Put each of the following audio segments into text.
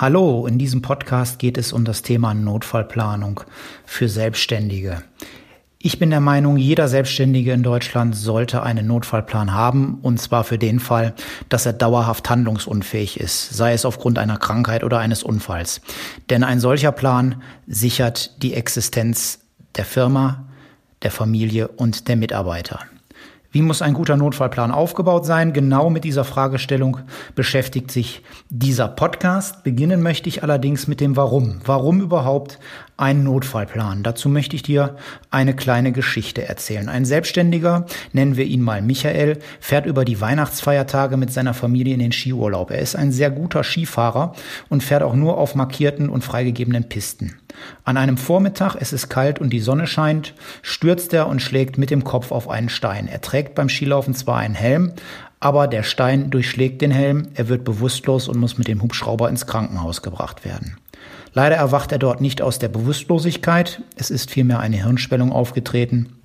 Hallo, in diesem Podcast geht es um das Thema Notfallplanung für Selbstständige. Ich bin der Meinung, jeder Selbstständige in Deutschland sollte einen Notfallplan haben, und zwar für den Fall, dass er dauerhaft handlungsunfähig ist, sei es aufgrund einer Krankheit oder eines Unfalls. Denn ein solcher Plan sichert die Existenz der Firma, der Familie und der Mitarbeiter. Wie muss ein guter Notfallplan aufgebaut sein? Genau mit dieser Fragestellung beschäftigt sich dieser Podcast. Beginnen möchte ich allerdings mit dem Warum. Warum überhaupt ein Notfallplan? Dazu möchte ich dir eine kleine Geschichte erzählen. Ein Selbstständiger, nennen wir ihn mal Michael, fährt über die Weihnachtsfeiertage mit seiner Familie in den Skiurlaub. Er ist ein sehr guter Skifahrer und fährt auch nur auf markierten und freigegebenen Pisten. An einem Vormittag, es ist kalt und die Sonne scheint, stürzt er und schlägt mit dem Kopf auf einen Stein. Er trägt beim Skilaufen zwar einen Helm, aber der Stein durchschlägt den Helm, er wird bewusstlos und muss mit dem Hubschrauber ins Krankenhaus gebracht werden. Leider erwacht er dort nicht aus der Bewusstlosigkeit, es ist vielmehr eine Hirnschwellung aufgetreten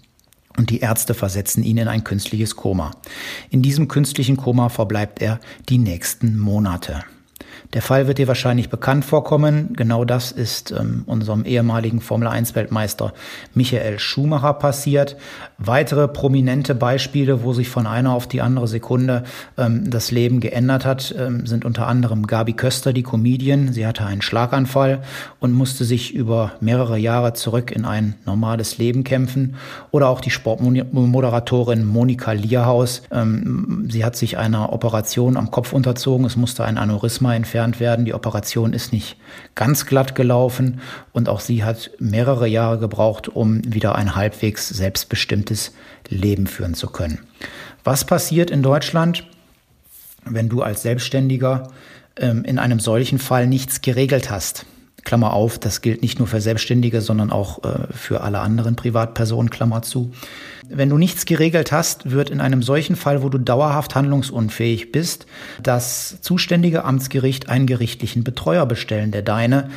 und die Ärzte versetzen ihn in ein künstliches Koma. In diesem künstlichen Koma verbleibt er die nächsten Monate. Der Fall wird dir wahrscheinlich bekannt vorkommen. Genau das ist ähm, unserem ehemaligen Formel 1 Weltmeister Michael Schumacher passiert. Weitere prominente Beispiele, wo sich von einer auf die andere Sekunde ähm, das Leben geändert hat, ähm, sind unter anderem Gabi Köster, die Comedian. Sie hatte einen Schlaganfall und musste sich über mehrere Jahre zurück in ein normales Leben kämpfen. Oder auch die Sportmoderatorin Monika Lierhaus. Ähm, sie hat sich einer Operation am Kopf unterzogen. Es musste ein Aneurysma entfernt entfernt werden. Die Operation ist nicht ganz glatt gelaufen und auch sie hat mehrere Jahre gebraucht, um wieder ein halbwegs selbstbestimmtes Leben führen zu können. Was passiert in Deutschland, wenn du als Selbstständiger ähm, in einem solchen Fall nichts geregelt hast? Klammer auf, das gilt nicht nur für Selbstständige, sondern auch äh, für alle anderen Privatpersonen, Klammer zu. Wenn du nichts geregelt hast, wird in einem solchen Fall, wo du dauerhaft handlungsunfähig bist, das zuständige Amtsgericht einen gerichtlichen Betreuer bestellen, der deine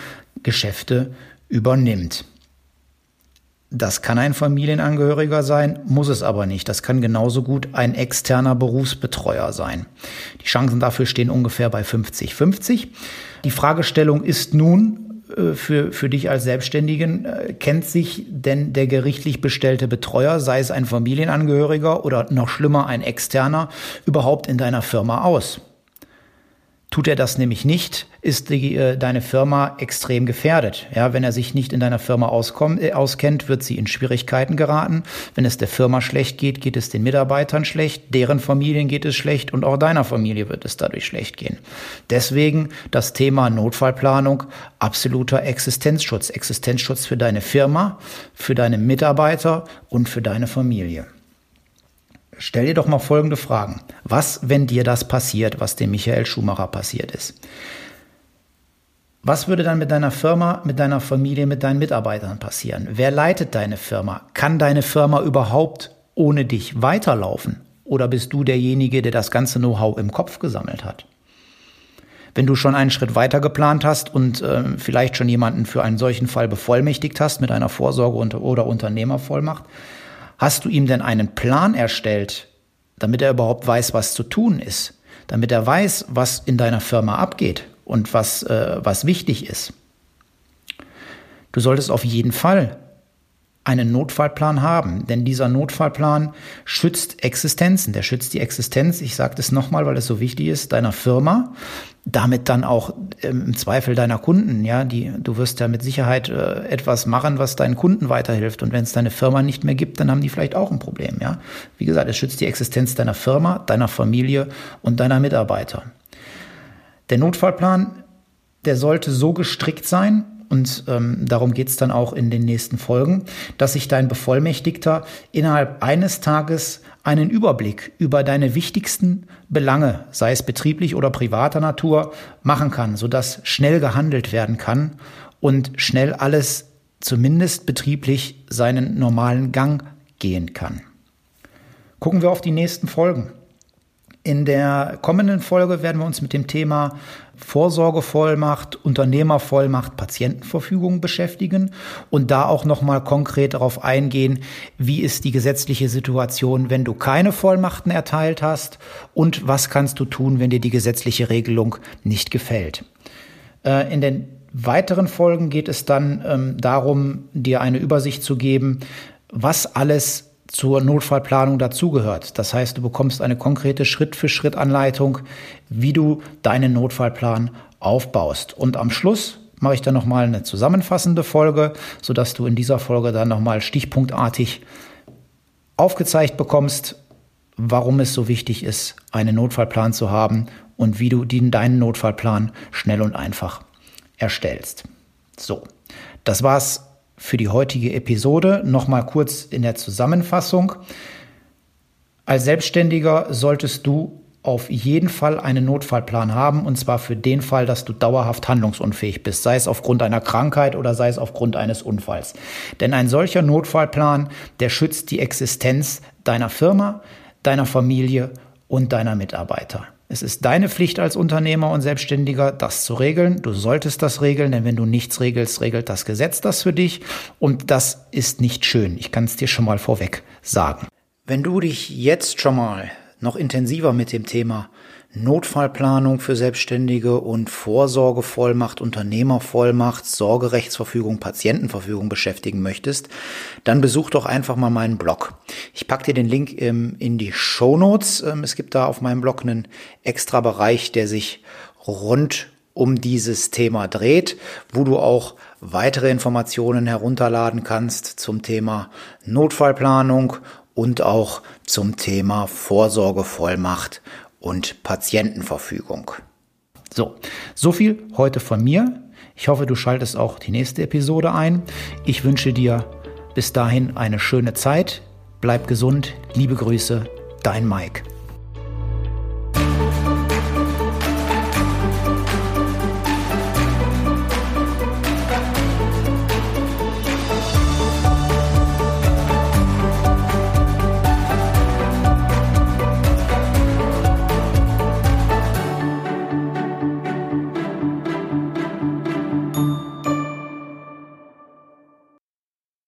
Geschäfte übernimmt. Das kann ein Familienangehöriger sein, muss es aber nicht. Das kann genauso gut ein externer Berufsbetreuer sein. Die Chancen dafür stehen ungefähr bei 50-50. Die Fragestellung ist nun, für, für dich als Selbstständigen, äh, kennt sich denn der gerichtlich bestellte Betreuer, sei es ein Familienangehöriger oder noch schlimmer ein externer, überhaupt in deiner Firma aus? Tut er das nämlich nicht, ist die, äh, deine Firma extrem gefährdet. Ja, wenn er sich nicht in deiner Firma auskommt, äh, auskennt, wird sie in Schwierigkeiten geraten. Wenn es der Firma schlecht geht, geht es den Mitarbeitern schlecht, deren Familien geht es schlecht und auch deiner Familie wird es dadurch schlecht gehen. Deswegen das Thema Notfallplanung, absoluter Existenzschutz. Existenzschutz für deine Firma, für deine Mitarbeiter und für deine Familie. Stell dir doch mal folgende Fragen. Was, wenn dir das passiert, was dem Michael Schumacher passiert ist? Was würde dann mit deiner Firma, mit deiner Familie, mit deinen Mitarbeitern passieren? Wer leitet deine Firma? Kann deine Firma überhaupt ohne dich weiterlaufen? Oder bist du derjenige, der das ganze Know-how im Kopf gesammelt hat? Wenn du schon einen Schritt weiter geplant hast und äh, vielleicht schon jemanden für einen solchen Fall bevollmächtigt hast mit einer Vorsorge- oder Unternehmervollmacht, Hast du ihm denn einen Plan erstellt, damit er überhaupt weiß, was zu tun ist? Damit er weiß, was in deiner Firma abgeht und was, äh, was wichtig ist? Du solltest auf jeden Fall einen Notfallplan haben, denn dieser Notfallplan schützt Existenzen, der schützt die Existenz, ich sage das nochmal, weil es so wichtig ist, deiner Firma, damit dann auch ähm, im Zweifel deiner Kunden, ja, die du wirst ja mit Sicherheit äh, etwas machen, was deinen Kunden weiterhilft und wenn es deine Firma nicht mehr gibt, dann haben die vielleicht auch ein Problem, ja. Wie gesagt, es schützt die Existenz deiner Firma, deiner Familie und deiner Mitarbeiter. Der Notfallplan, der sollte so gestrickt sein, und ähm, darum geht es dann auch in den nächsten Folgen, dass sich dein Bevollmächtigter innerhalb eines Tages einen Überblick über deine wichtigsten Belange, sei es betrieblich oder privater Natur, machen kann, sodass schnell gehandelt werden kann und schnell alles zumindest betrieblich seinen normalen Gang gehen kann. Gucken wir auf die nächsten Folgen. In der kommenden Folge werden wir uns mit dem Thema Vorsorgevollmacht, Unternehmervollmacht, Patientenverfügung beschäftigen und da auch nochmal konkret darauf eingehen, wie ist die gesetzliche Situation, wenn du keine Vollmachten erteilt hast und was kannst du tun, wenn dir die gesetzliche Regelung nicht gefällt. Äh, in den weiteren Folgen geht es dann ähm, darum, dir eine Übersicht zu geben, was alles zur Notfallplanung dazugehört. Das heißt, du bekommst eine konkrete Schritt-für-Schritt-Anleitung, wie du deinen Notfallplan aufbaust. Und am Schluss mache ich dann nochmal eine zusammenfassende Folge, sodass du in dieser Folge dann nochmal stichpunktartig aufgezeigt bekommst, warum es so wichtig ist, einen Notfallplan zu haben und wie du deinen Notfallplan schnell und einfach erstellst. So, das war's für die heutige Episode. Nochmal kurz in der Zusammenfassung. Als Selbstständiger solltest du auf jeden Fall einen Notfallplan haben, und zwar für den Fall, dass du dauerhaft handlungsunfähig bist, sei es aufgrund einer Krankheit oder sei es aufgrund eines Unfalls. Denn ein solcher Notfallplan, der schützt die Existenz deiner Firma, deiner Familie und deiner Mitarbeiter. Es ist deine Pflicht als Unternehmer und Selbstständiger, das zu regeln. Du solltest das regeln, denn wenn du nichts regelst, regelt das Gesetz das für dich. Und das ist nicht schön. Ich kann es dir schon mal vorweg sagen. Wenn du dich jetzt schon mal noch intensiver mit dem Thema Notfallplanung für Selbstständige und Vorsorgevollmacht, Unternehmervollmacht, Sorgerechtsverfügung, Patientenverfügung beschäftigen möchtest, dann besuch doch einfach mal meinen Blog. Ich packe dir den Link ähm, in die Show Notes. Ähm, es gibt da auf meinem Blog einen extra Bereich, der sich rund um dieses Thema dreht, wo du auch weitere Informationen herunterladen kannst zum Thema Notfallplanung und auch zum Thema Vorsorgevollmacht und Patientenverfügung. So, so viel heute von mir. Ich hoffe, du schaltest auch die nächste Episode ein. Ich wünsche dir bis dahin eine schöne Zeit. Bleib gesund. Liebe Grüße, dein Mike.